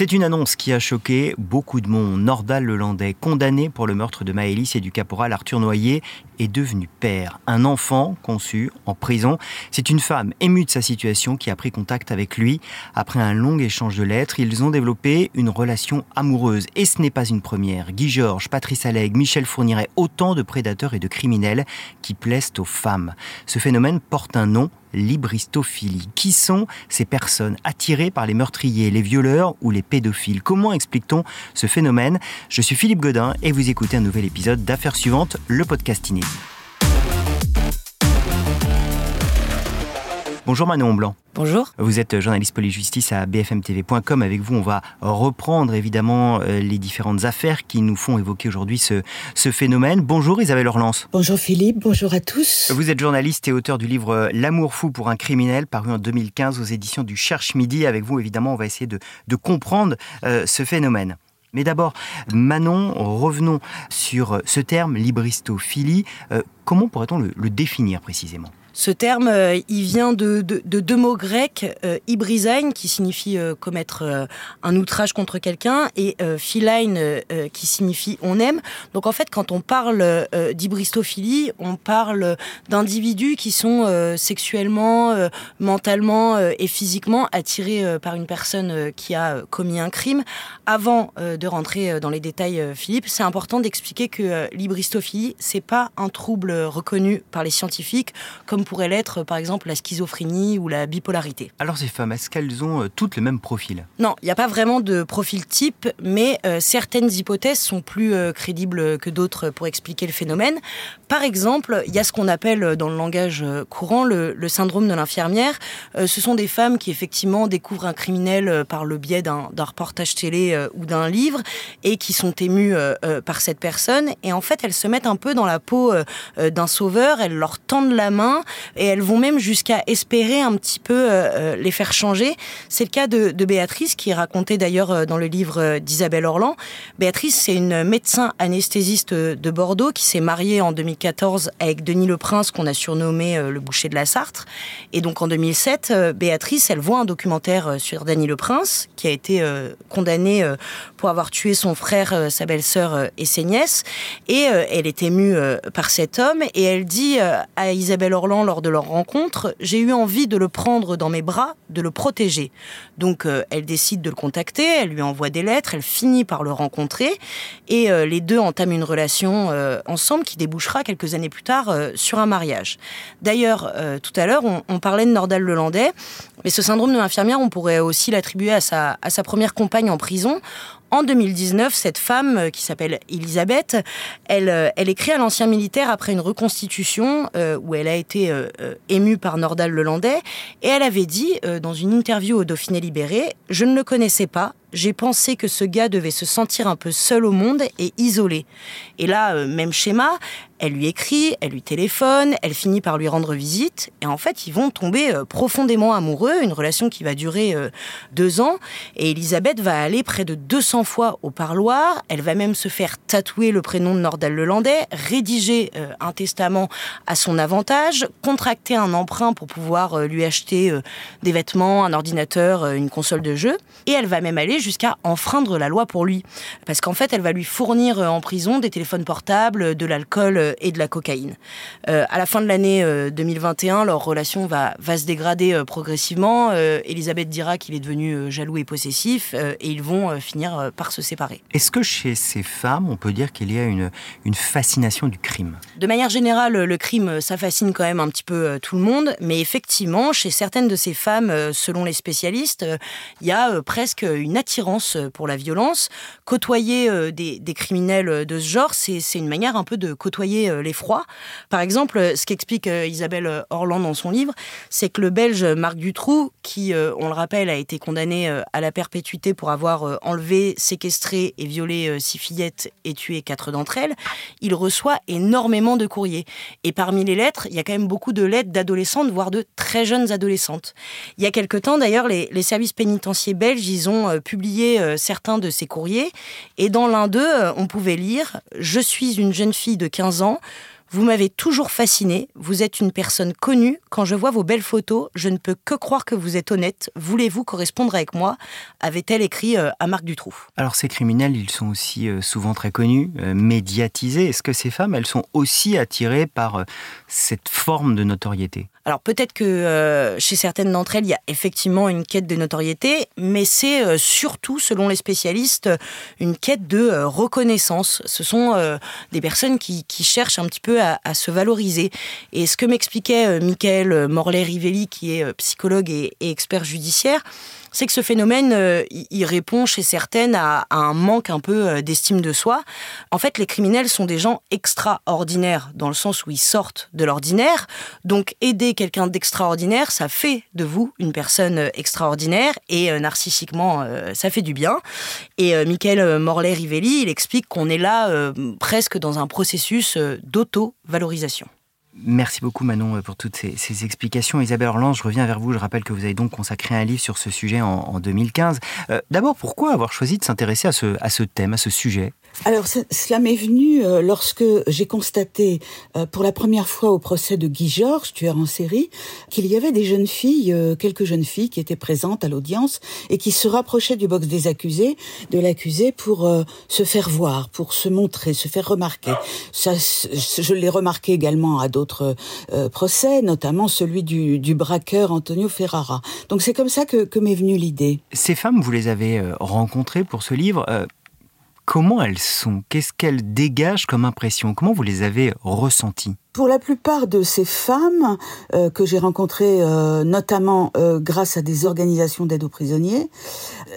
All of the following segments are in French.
C'est une annonce qui a choqué beaucoup de monde. Nordal Lelandais, condamné pour le meurtre de Maëlys et du caporal Arthur Noyer, est devenu père. Un enfant conçu en prison. C'est une femme émue de sa situation qui a pris contact avec lui. Après un long échange de lettres, ils ont développé une relation amoureuse. Et ce n'est pas une première. Guy Georges, Patrice Alleg, Michel Fourniret, autant de prédateurs et de criminels qui plaisent aux femmes. Ce phénomène porte un nom, libristophilie. Qui sont ces personnes attirées par les meurtriers, les violeurs ou les pédophiles? Comment explique-t-on ce phénomène? Je suis Philippe Godin et vous écoutez un nouvel épisode d'Affaires suivantes, le podcast inédit. Bonjour Manon Blanc. Bonjour. Vous êtes journaliste police-justice à bfmtv.com. Avec vous, on va reprendre évidemment euh, les différentes affaires qui nous font évoquer aujourd'hui ce, ce phénomène. Bonjour Isabelle Orlance. Bonjour Philippe, bonjour à tous. Vous êtes journaliste et auteur du livre L'amour fou pour un criminel, paru en 2015 aux éditions du Cherche Midi. Avec vous, évidemment, on va essayer de, de comprendre euh, ce phénomène. Mais d'abord, Manon, revenons sur ce terme, libristophilie. Euh, comment pourrait-on le, le définir précisément? Ce terme, euh, il vient de, deux mots grecs, euh, qui signifie euh, commettre euh, un outrage contre quelqu'un, et philein, qui signifie on aime. Donc en fait, quand on parle d'ibristophilie, on parle d'individus qui sont sexuellement, mentalement et physiquement attirés par une personne qui a commis un crime. Avant de rentrer dans les détails, Philippe, c'est important d'expliquer que l'ibristophilie, c'est pas un trouble reconnu par les scientifiques comme pourrait l'être par exemple la schizophrénie ou la bipolarité. Alors ces femmes, est-ce qu'elles ont euh, toutes le même profil Non, il n'y a pas vraiment de profil type, mais euh, certaines hypothèses sont plus euh, crédibles que d'autres pour expliquer le phénomène. Par exemple, il y a ce qu'on appelle dans le langage courant le, le syndrome de l'infirmière. ce sont des femmes qui effectivement découvrent un criminel par le biais d'un reportage télé ou d'un livre et qui sont émues par cette personne. Et en fait, elles se mettent un peu dans la peau d'un sauveur, elles leur tendent la main et elles vont même jusqu'à espérer un petit peu euh, euh, les faire changer. C'est le cas de, Béatrice, qui est raconté d'ailleurs euh, dans le livre d'Isabelle Orlan. Béatrice, c'est une médecin anesthésiste de Bordeaux qui s'est mariée en 2014 avec Denis Le Prince, qu'on a surnommé le boucher de la Sartre. Et donc en 2007, Béatrice, elle voit un documentaire sur Denis Le Prince, qui a été condamné pour avoir tué son frère, sa belle-sœur et ses nièces. Et elle est émue par cet homme et elle dit à Isabelle Orlan lors de leur rencontre, j'ai eu envie de le prendre dans mes bras, de le protéger. Donc euh, elle décide de le contacter, elle lui envoie des lettres, elle finit par le rencontrer et euh, les deux entament une relation euh, ensemble qui débouchera quelques années plus tard sur un mariage. D'ailleurs, tout à l'heure, on, parlait de Nordal Lelandais, mais ce syndrome de l'infirmière, on pourrait aussi l'attribuer à sa, à sa première compagne en prison. En 2019, cette femme euh, qui s'appelle Elisabeth, elle, euh, elle écrit à l'ancien militaire après une reconstitution euh, où elle a été émue par Nordal Lelandais et elle avait dit dans une interview au Dauphiné Libéré, je ne le connaissais pas, j'ai pensé que ce gars devait se sentir un peu seul au monde et isolé. Et là, même schéma, elle lui écrit, elle lui téléphone, elle finit par lui rendre visite, et en fait, ils vont tomber euh, profondément amoureux, une relation qui va durer euh, deux ans, et Elisabeth va aller près de 200 fois au parloir, elle va même se faire tatouer le prénom de Nordal Lelandais, rédiger un testament à son avantage, contracter un emprunt pour pouvoir lui acheter des vêtements, un ordinateur, une console de jeu, et elle va même aller jusqu'à enfreindre la loi pour lui. Parce qu'en fait, elle va lui fournir euh, en prison des téléphones portables, de l'alcool euh, et de la cocaïne. Euh, à la fin de l'année 2021, leur relation va, va se dégrader progressivement. Elisabeth dira qu'il est devenu jaloux et possessif et ils vont finir par se séparer. Est-ce que chez ces femmes, on peut dire qu'il y a une, une fascination du crime? De manière générale, le crime, ça fascine quand même un petit peu tout le monde. Mais effectivement, chez certaines de ces femmes, selon les spécialistes, il y a presque une attirance pour la violence. Côtoyer euh, des, criminels de ce genre, c'est une manière un peu de côtoyer euh, l'effroi. Par exemple, ce qu'explique euh, Isabelle Orland dans son livre, c'est que le Belge Marc Dutroux, qui, on le rappelle, a été condamné à la perpétuité pour avoir enlevé, séquestré et violé six fillettes et tué quatre d'entre elles, il reçoit énormément de courriers. Et parmi les lettres, il y a quand même beaucoup de lettres d'adolescentes, voire de très jeunes adolescentes. Il y a quelque temps, d'ailleurs, les, les services pénitentiaires belges, ils ont publié euh, certains de ces courriers. Et dans l'un d'eux, euh, on pouvait lire Je suis une jeune fille de 15 ans. Vous m'avez toujours fasciné. Vous êtes une personne connue. Quand je vois vos belles photos, je ne peux que croire que vous êtes honnête. Voulez-vous correspondre avec moi? avait-elle écrit euh, à Marc Dutroux. Alors ces criminels, ils sont aussi euh, souvent très connus, euh, médiatisés. Est-ce que ces femmes, elles sont aussi attirées par cette forme de notoriété? Alors peut-être que chez certaines d'entre elles, il y a effectivement une quête de notoriété, mais c'est surtout, selon les spécialistes, une quête de reconnaissance. Ce sont des personnes qui, cherchent un petit peu à, se valoriser. Et ce que m'expliquait Michael Morlet-Rivelli, qui est psychologue et expert judiciaire, c'est que ce phénomène, euh, il répond chez certaines à, un manque un peu euh, d'estime de soi. En fait, les criminels sont des gens extraordinaires dans le sens où ils sortent de l'ordinaire. Donc, aider quelqu'un d'extraordinaire, ça fait de vous une personne euh, extraordinaire et narcissiquement, ça fait du bien. Et Michael Morlet-Rivelli, il explique qu'on est là presque dans un processus d'auto-valorisation. Merci beaucoup Manon pour toutes ces, explications. Isabelle Orland, je reviens vers vous. Je rappelle que vous avez donc consacré un livre sur ce sujet en, 2015. Euh, d'abord, pourquoi avoir choisi de s'intéresser à ce thème, à ce sujet? Alors cela m'est venu euh, lorsque j'ai constaté euh, pour la première fois au procès de Guy Georges, tueur en série, qu'il y avait des jeunes filles, euh, quelques jeunes filles qui étaient présentes à l'audience et qui se rapprochaient du box des accusés, de l'accusé pour se faire voir, pour se montrer, se faire remarquer. Ça, je l'ai remarqué également à d'autres procès, notamment celui du, du, braqueur Antonio Ferrara. Donc c'est comme ça que, que m'est venue l'idée. Ces femmes, vous les avez rencontrées pour ce livre comment elles sont? Qu'est-ce qu'elles dégagent comme impression? Comment vous les avez ressenties? Pour la plupart de ces femmes euh, que j'ai rencontrées, euh, notamment euh, grâce à des organisations d'aide aux prisonniers,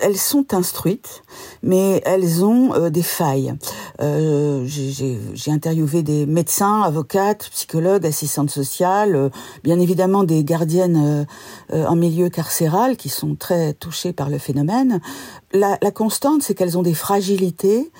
elles sont instruites, mais elles ont des failles. j'ai interviewé des médecins, avocates, psychologues, assistantes sociales, bien évidemment des gardiennes en milieu carcéral qui sont très touchées par le phénomène. La, la constante, c'est qu'elles ont des fragilités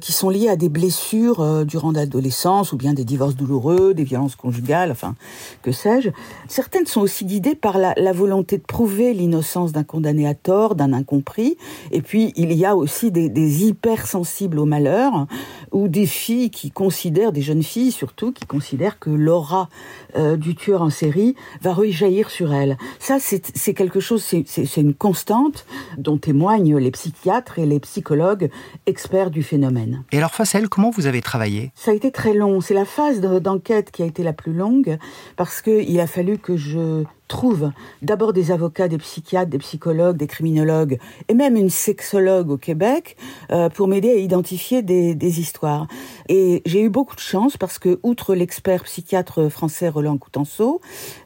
qui sont liées à des blessures durant l'adolescence ou bien des divorces douloureux, des violences conjugales, enfin, que sais-je. Certaines sont aussi guidées par la, volonté de prouver l'innocence d'un condamné à tort, d'un incompris. Et puis, il y a aussi des, des hypersensibles au malheur, ou des filles qui considèrent, des jeunes filles surtout, qui considèrent que l'aura euh, du tueur en série va rejaillir sur elles. Ça, c'est quelque chose, c'est une constante dont témoignent les psychiatres et les psychologues experts du phénomène. Et alors, face à elle, comment vous avez travaillé? Ça a été très long. C'est la phase d'enquête qui a été la plus longue parce qu'il a fallu que je trouve d'abord des avocats, des psychiatres, des psychologues, des criminologues et même une sexologue au Québec euh, pour m'aider à identifier des, des histoires. Et j'ai eu beaucoup de chance parce que, outre l'expert psychiatre français Roland Coutenceau,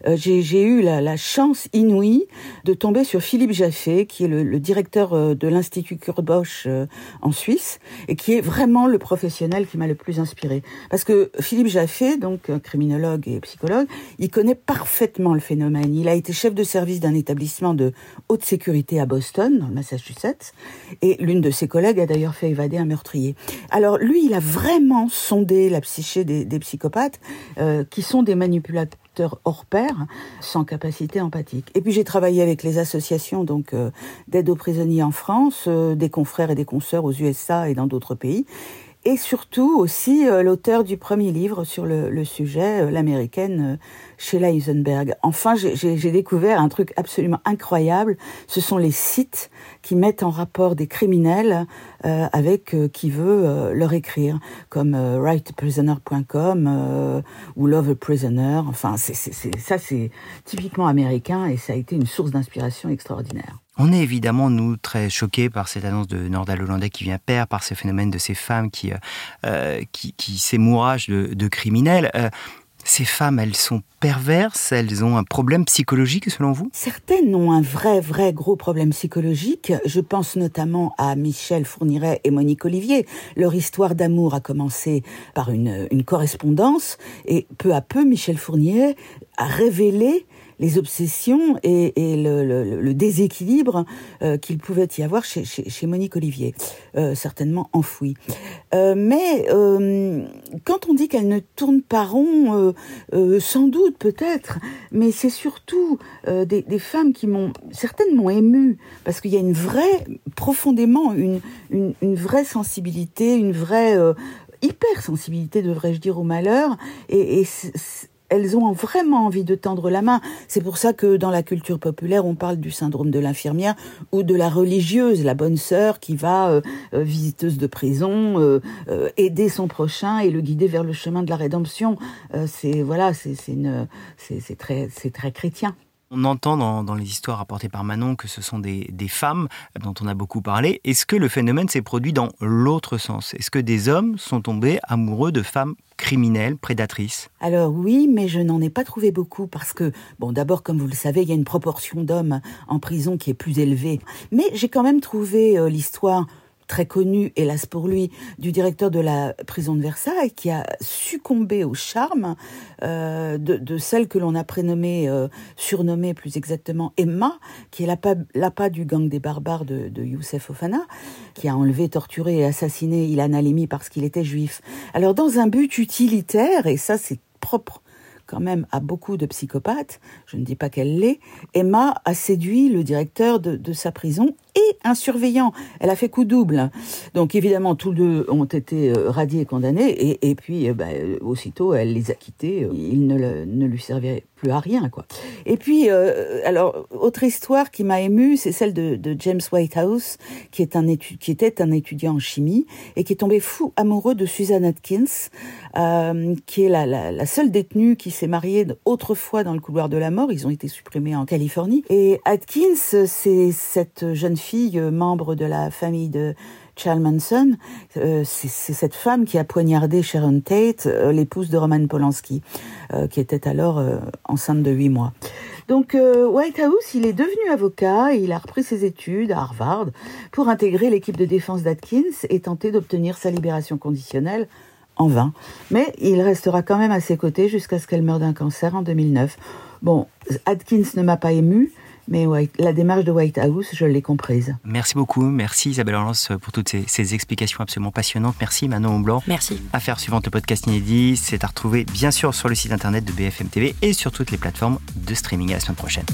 euh, j'ai eu la, la, chance inouïe de tomber sur Philippe Jaffé, qui est le, le directeur euh, de l'Institut Kurbosch en Suisse et qui est vraiment le professionnel qui m'a le plus inspiré. Parce que Philippe Jaffé, donc criminologue et psychologue, il connaît parfaitement le phénomène il a été chef de service d'un établissement de haute sécurité à Boston, dans le Massachusetts, et l'une de ses collègues a d'ailleurs fait évader un meurtrier. Alors lui, il a vraiment sondé la psyché des, psychopathes, euh, qui sont des manipulateurs hors pair, sans capacité empathique. Et puis j'ai travaillé avec les associations euh, d'aide aux prisonniers en France, euh, des confrères et des consoeurs aux USA et dans d'autres pays et surtout aussi l'auteur du premier livre sur le, sujet, l'américaine Sheila Eisenberg. Enfin, j'ai découvert un truc absolument incroyable. Ce sont les sites qui mettent en rapport des criminels euh, avec euh, qui veut euh, leur écrire, comme writeprisoner.com ou Love a Prisoner. Enfin, ça, c'est typiquement américain et ça a été une source d'inspiration extraordinaire. On est évidemment, nous, très choqués par cette annonce de Nordal Hollandais qui vient père, par ce phénomène de ces femmes qui, qui, qui s'émouragent de, criminels. Ces femmes, elles sont perverses, elles ont un problème psychologique selon vous? Certaines ont un vrai, vrai gros problème psychologique. Je pense notamment à Michel Fourniret et Monique Olivier. Leur histoire d'amour a commencé par une, une correspondance et peu à peu, Michel Fourniret a révélé les obsessions et, le, déséquilibre euh, qu'il pouvait y avoir chez, Monique Olivier, euh, certainement enfoui. Euh, mais quand on dit qu'elle ne tourne pas rond, sans doute peut-être, mais c'est surtout des, femmes qui m'ont, certaines m'ont émue, parce qu'il y a une vraie, profondément, une, une, vraie sensibilité, une vraie hypersensibilité, devrais-je dire, au malheur. Et, et elles ont vraiment envie de tendre la main. C'est pour ça que dans la culture populaire, on parle du syndrome de l'infirmière ou de la religieuse, la bonne sœur qui va, euh, euh, visiteuse de prison, euh, aider son prochain et le guider vers le chemin de la rédemption. c'est voilà, c'est c'est très c'est très chrétien. On entend dans, les histoires rapportées par Manon que ce sont des, femmes dont on a beaucoup parlé. Est-ce que le phénomène s'est produit dans l'autre sens? Est-ce que des hommes sont tombés amoureux de femmes criminelles, prédatrices? Alors oui, mais je n'en ai pas trouvé beaucoup parce que, bon, d'abord, comme vous le savez, il y a une proportion d'hommes en prison qui est plus élevée. Mais j'ai quand même trouvé euh, l'histoire très connu, hélas pour lui, du directeur de la prison de Versailles, qui a succombé au charme euh, de, celle que l'on a prénommée, euh, surnommée plus exactement Emma, qui est l'appât du gang des barbares de, Youssef Ofana, qui a enlevé, torturé et assassiné Ilan Halimi parce qu'il était juif. Alors dans un but utilitaire, et ça c'est propre quand même à beaucoup de psychopathes, je ne dis pas qu'elle l'est, Emma a séduit le directeur de sa prison et un surveillant. Elle a fait coup double. Donc évidemment, tous deux ont été euh, radiés et condamnés, et, puis euh, bah, aussitôt, elle les a quittés. Il ne, ne lui servait plus à rien, quoi. Et puis, euh, alors, autre histoire qui m'a émue, c'est celle de, James Whitehouse, qui, est un qui était un étudiant en chimie, et qui est tombé fou amoureux de Susan Atkins, euh, qui est la seule détenue qui s'est mariée autrefois dans le couloir de la mort. Ils ont été supprimés en Californie. Et Atkins, c'est cette jeune fille, euh, membre de la famille de Charles Manson, euh, c'est cette femme qui a poignardé Sharon Tate, euh, l'épouse de Roman Polanski, qui était alors enceinte de huit mois. Donc Whitehouse, il est devenu avocat, il a repris ses études à Harvard pour intégrer l'équipe de défense d'Atkins et tenter d'obtenir sa libération conditionnelle en vain. Mais il restera quand même à ses côtés jusqu'à ce qu'elle meure d'un cancer en 2009. Bon, Atkins ne m'a pas ému, mais la démarche de White House, je l'ai comprise. Merci beaucoup. Merci Isabelle Orlance pour toutes ces, explications absolument passionnantes. Merci Manon Blanc. Merci. Affaire suivante, le podcast inédit, c'est à retrouver bien sûr sur le site internet de BFM TV et sur toutes les plateformes de streaming. À la semaine prochaine.